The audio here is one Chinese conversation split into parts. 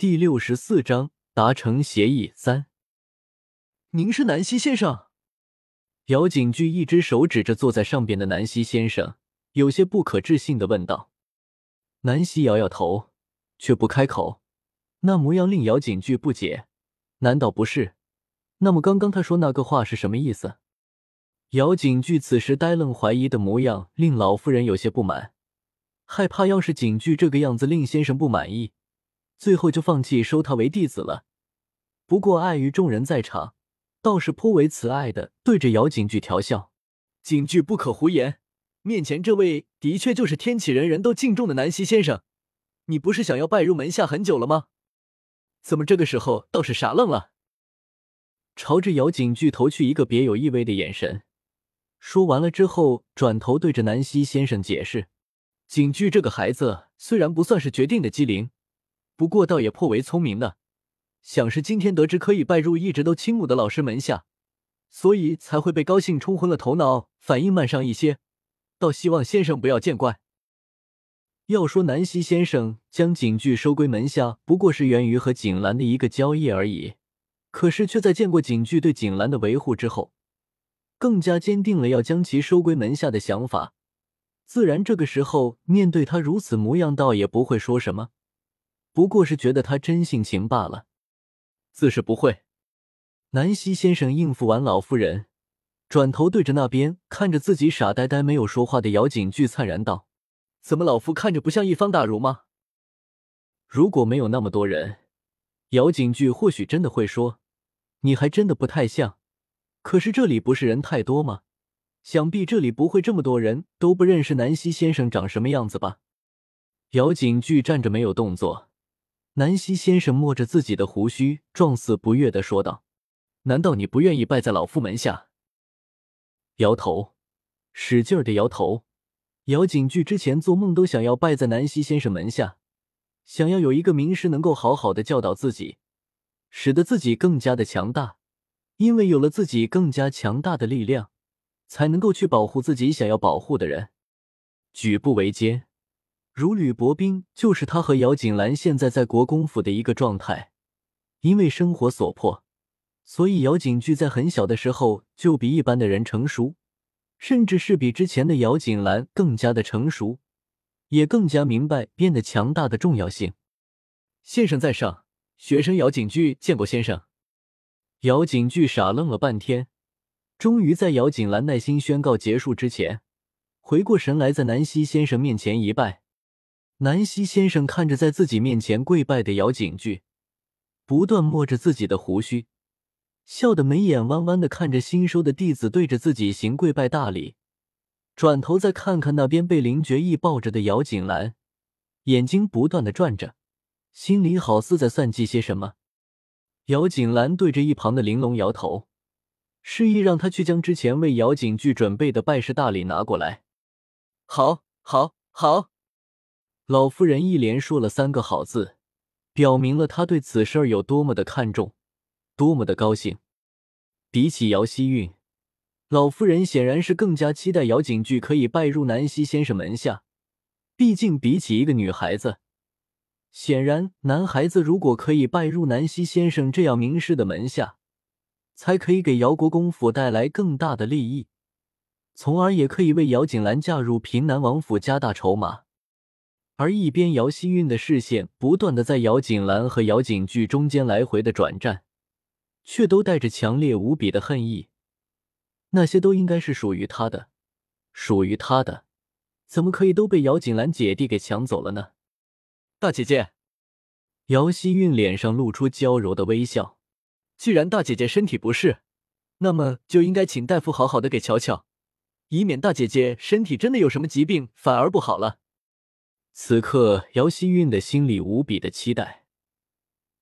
第六十四章达成协议三。您是南希先生？姚景巨一只手指着坐在上边的南希先生，有些不可置信的问道。南希摇摇头，却不开口，那模样令姚景巨不解。难道不是？那么刚刚他说那个话是什么意思？姚景巨此时呆愣怀疑的模样，令老夫人有些不满，害怕要是景巨这个样子令先生不满意，最后就放弃收他为弟子了。不过碍于众人在场。倒是颇为慈爱的，对着姚景巨调笑：“景巨不可胡言，面前这位的确就是天启人人都敬重的南希先生。你不是想要拜入门下很久了吗？怎么这个时候倒是傻愣了？”朝着姚景巨投去一个别有意味的眼神，说完了之后，转头对着南希先生解释：“景巨这个孩子虽然不算是绝顶的机灵，不过倒也颇为聪明的。”想是今天得知可以拜入一直都倾慕的老师门下，所以才会被高兴冲昏了头脑，反应慢上一些。倒希望先生不要见怪。要说南希先生将景巨收归门下，不过是源于和景兰的一个交易而已。可是却在见过景巨对景兰的维护之后，更加坚定了要将其收归门下的想法。自然，这个时候面对他如此模样，倒也不会说什么，不过是觉得他真性情罢了。自是不会。南希先生应付完老夫人，转头对着那边看着自己傻呆呆没有说话的姚景巨灿然道：“怎么老夫看着不像一方大儒吗？”如果没有那么多人，姚景巨或许真的会说：“你还真的不太像。”可是这里不是人太多吗？想必这里不会这么多人都不认识南希先生长什么样子吧？姚景巨站着没有动作。南希先生摸着自己的胡须，状似不悦的说道：“难道你不愿意拜在老夫门下？”摇头，使劲的摇头。姚景巨之前做梦都想要拜在南希先生门下，想要有一个名师能够好好的教导自己，使得自己更加的强大。因为有了自己更加强大的力量，才能够去保护自己想要保护的人。举步维艰。如履薄冰，就是他和姚锦兰现在在国公府的一个状态。因为生活所迫，所以姚景巨在很小的时候就比一般的人成熟，甚至是比之前的姚锦兰更加的成熟，也更加明白变得强大的重要性。先生在上，学生姚景巨见过先生。姚景巨傻愣了半天，终于在姚锦兰耐心宣告结束之前，回过神来，在南希先生面前一拜。南希先生看着在自己面前跪拜的姚景巨，不断摸着自己的胡须，笑得眉眼弯弯的看着新收的弟子对着自己行跪拜大礼，转头再看看那边被林觉意抱着的姚景兰，眼睛不断的转着，心里好似在算计些什么。姚景兰对着一旁的玲珑摇头，示意让他去将之前为姚景巨准备的拜师大礼拿过来。好，好，好。老夫人一连说了三个好字，表明了她对此事儿有多么的看重，多么的高兴。比起姚希韵，老夫人显然是更加期待姚景巨可以拜入南希先生门下。毕竟，比起一个女孩子，显然男孩子如果可以拜入南希先生这样名师的门下，才可以给姚国公府带来更大的利益，从而也可以为姚景兰嫁入平南王府加大筹码。而一边，姚希韵的视线不断的在姚锦兰和姚景巨中间来回的转战，却都带着强烈无比的恨意。那些都应该是属于他的，属于他的，怎么可以都被姚锦兰姐弟给抢走了呢？大姐姐，姚希韵脸上露出娇柔的微笑。既然大姐姐身体不适，那么就应该请大夫好好的给瞧瞧，以免大姐姐身体真的有什么疾病，反而不好了。此刻，姚希韵的心里无比的期待。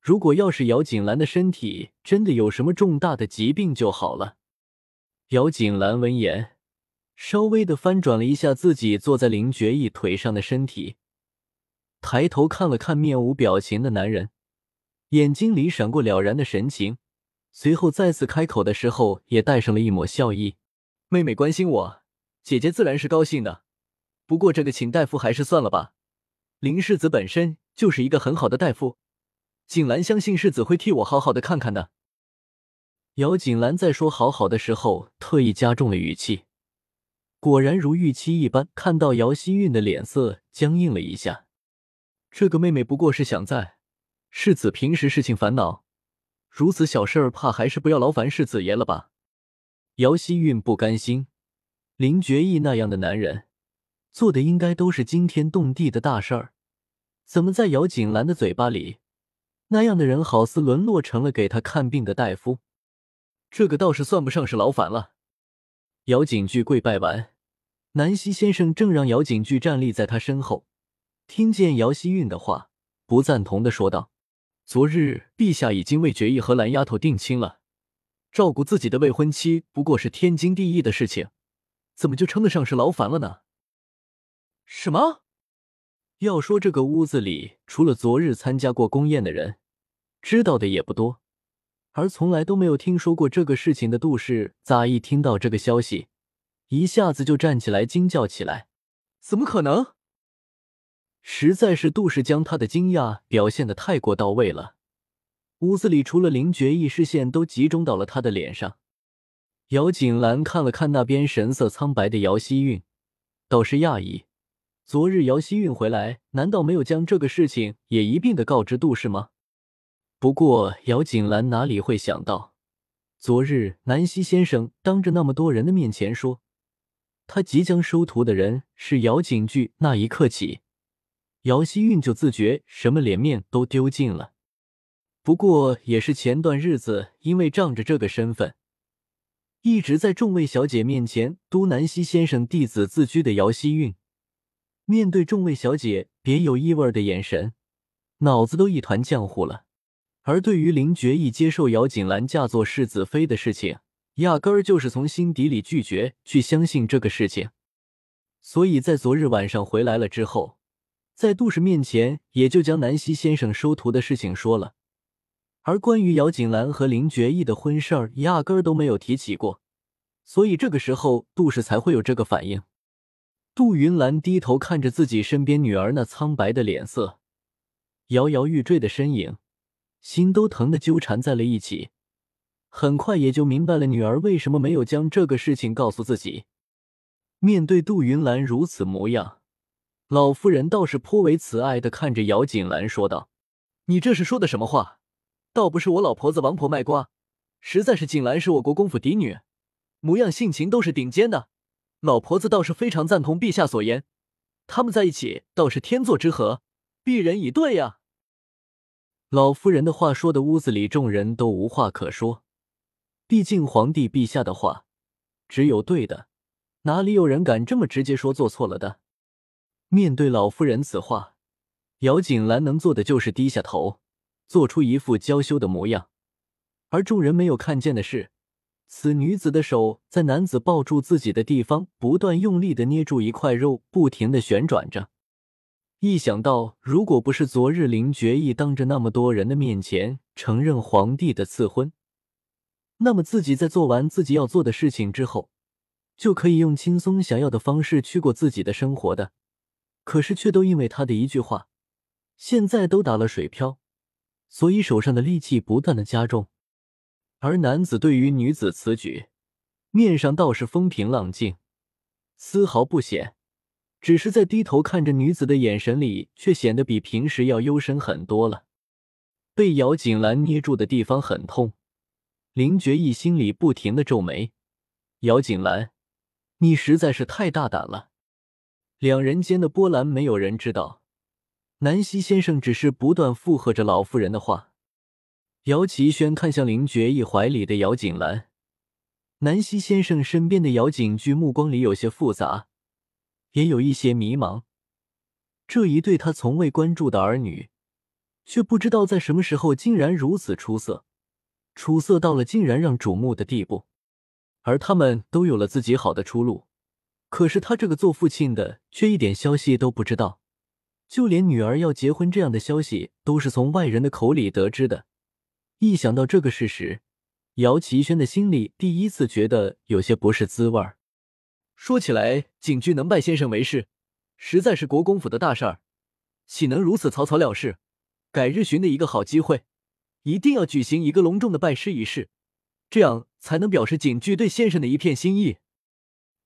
如果要是姚锦兰的身体真的有什么重大的疾病就好了。姚锦兰闻言，稍微的翻转了一下自己坐在林觉意腿上的身体，抬头看了看面无表情的男人，眼睛里闪过了然的神情，随后再次开口的时候，也带上了一抹笑意：“妹妹关心我，姐姐自然是高兴的。不过这个请大夫还是算了吧。”林世子本身就是一个很好的大夫，锦兰相信世子会替我好好的看看的。姚锦兰在说“好好的”时候，特意加重了语气。果然如预期一般，看到姚希韵的脸色僵硬了一下。这个妹妹不过是想在世子平时事情烦恼，如此小事儿，怕还是不要劳烦世子爷了吧？姚希韵不甘心，林觉义那样的男人，做的应该都是惊天动地的大事儿，怎么在姚锦兰的嘴巴里，那样的人好似沦落成了给他看病的大夫？这个倒是算不上是劳烦了。姚景句跪拜完，南希先生正让姚景句站立在他身后，听见姚希韵的话，不赞同的说道：“昨日陛下已经为决意和蓝丫头定亲了，照顾自己的未婚妻不过是天经地义的事情，怎么就称得上是劳烦了呢？”什么？要说这个屋子里，除了昨日参加过宫宴的人，知道的也不多。而从来都没有听说过这个事情的杜氏，咋一听到这个消息，一下子就站起来惊叫起来：“怎么可能？”实在是杜氏将他的惊讶表现的太过到位了。屋子里除了林觉意，视线都集中到了他的脸上。姚锦兰看了看那边神色苍白的姚希韵，倒是讶异：昨日姚希韵回来，难道没有将这个事情也一并的告知杜氏吗？不过，姚锦兰哪里会想到，昨日南希先生当着那么多人的面前说，他即将收徒的人是姚景句。那一刻起，姚希韵就自觉什么脸面都丢尽了。不过，也是前段日子因为仗着这个身份，一直在众位小姐面前都南希先生弟子自居的姚希韵，面对众位小姐别有意味的眼神，脑子都一团浆糊了。而对于林觉意接受姚锦兰嫁作世子妃的事情，压根儿就是从心底里拒绝去相信这个事情。所以在昨日晚上回来了之后，在杜氏面前也就将南希先生收徒的事情说了，而关于姚锦兰和林觉意的婚事儿，压根儿都没有提起过。所以这个时候杜氏才会有这个反应。杜云兰低头看着自己身边女儿那苍白的脸色，摇摇欲坠的身影。心都疼的纠缠在了一起，很快也就明白了女儿为什么没有将这个事情告诉自己。面对杜云兰如此模样，老夫人倒是颇为慈爱的看着姚锦兰说道：“你这是说的什么话？倒不是我老婆子王婆卖瓜，实在是锦兰是我国公府嫡女，模样性情都是顶尖的。老婆子倒是非常赞同陛下所言，他们在一起倒是天作之合，必人以对呀。”老夫人的话说的屋子里众人都无话可说，毕竟皇帝陛下的话只有对的，哪里有人敢这么直接说做错了的？面对老夫人此话，姚锦兰能做的就是低下头，做出一副娇羞的模样。而众人没有看见的是，此女子的手在男子抱住自己的地方不断用力的捏住一块肉，不停的旋转着。一想到，如果不是昨日林觉意当着那么多人的面前承认皇帝的赐婚，那么自己在做完自己要做的事情之后，就可以用轻松想要的方式去过自己的生活的。可是却都因为他的一句话，现在都打了水漂，所以手上的力气不断的加重。而男子对于女子此举，面上倒是风平浪静，丝毫不显。只是在低头看着女子的眼神里，却显得比平时要幽深很多了。被姚锦兰捏住的地方很痛，林觉意心里不停的皱眉：“姚锦兰，你实在是太大胆了。”两人间的波澜，没有人知道。南希先生只是不断附和着老妇人的话。姚奇轩看向林觉意怀里的姚锦兰，南希先生身边的姚景居目光里有些复杂。也有一些迷茫，这一对他从未关注的儿女，却不知道在什么时候竟然如此出色，出色到了竟然让瞩目的地步。而他们都有了自己好的出路，可是他这个做父亲的却一点消息都不知道，就连女儿要结婚这样的消息都是从外人的口里得知的。一想到这个事实，姚奇轩的心里第一次觉得有些不是滋味儿。说起来，景驹能拜先生为师，实在是国公府的大事儿，岂能如此草草了事？改日寻的一个好机会，一定要举行一个隆重的拜师仪式，这样才能表示景剧对先生的一片心意。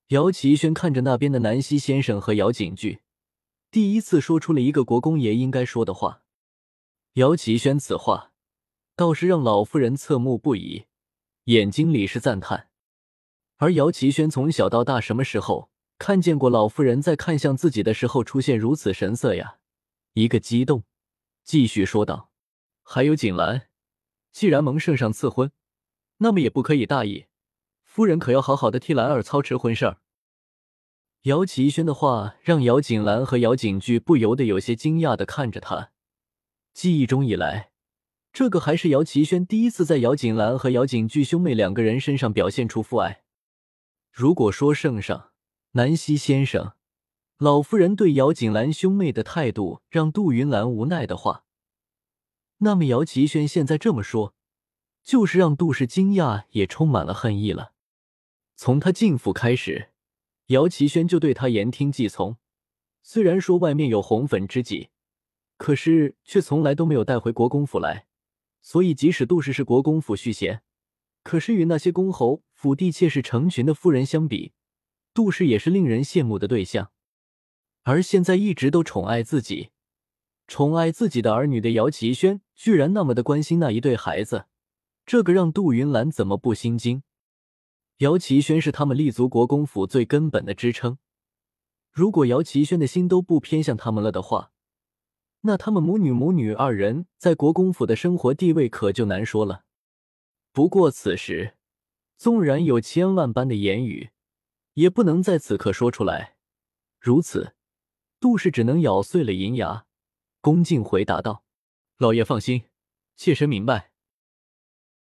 姚奇轩看着那边的南希先生和姚景句，第一次说出了一个国公爷应该说的话。姚奇轩此话倒是让老夫人侧目不已，眼睛里是赞叹。而姚奇轩从小到大什么时候看见过老夫人在看向自己的时候出现如此神色呀？一个激动，继续说道：“还有锦兰，既然蒙圣上赐婚，那么也不可以大意。夫人可要好好的替兰儿操持婚事儿。”姚奇轩的话让姚锦兰和姚景句不由得有些惊讶的看着他。记忆中以来，这个还是姚奇轩第一次在姚锦兰和姚景巨兄妹两个人身上表现出父爱。如果说圣上、南希先生、老夫人对姚锦兰兄妹的态度让杜云兰无奈的话，那么姚奇轩现在这么说，就是让杜氏惊讶也充满了恨意了。从他进府开始。姚奇轩就对他言听计从，虽然说外面有红粉知己，可是却从来都没有带回国公府来。所以，即使杜氏是国公府续弦，可是与那些公侯、府地妾室成群的夫人相比，杜氏也是令人羡慕的对象。而现在一直都宠爱自己、宠爱自己的儿女的姚奇轩，居然那么的关心那一对孩子，这个让杜云兰怎么不心惊？姚奇轩是他们立足国公府最根本的支撑。如果姚奇轩的心都不偏向他们了的话，那他们母女母女二人在国公府的生活地位可就难说了。不过此时，纵然有千万般的言语，也不能在此刻说出来。如此，杜氏只能咬碎了银牙，恭敬回答道：“老爷放心，妾身明白。”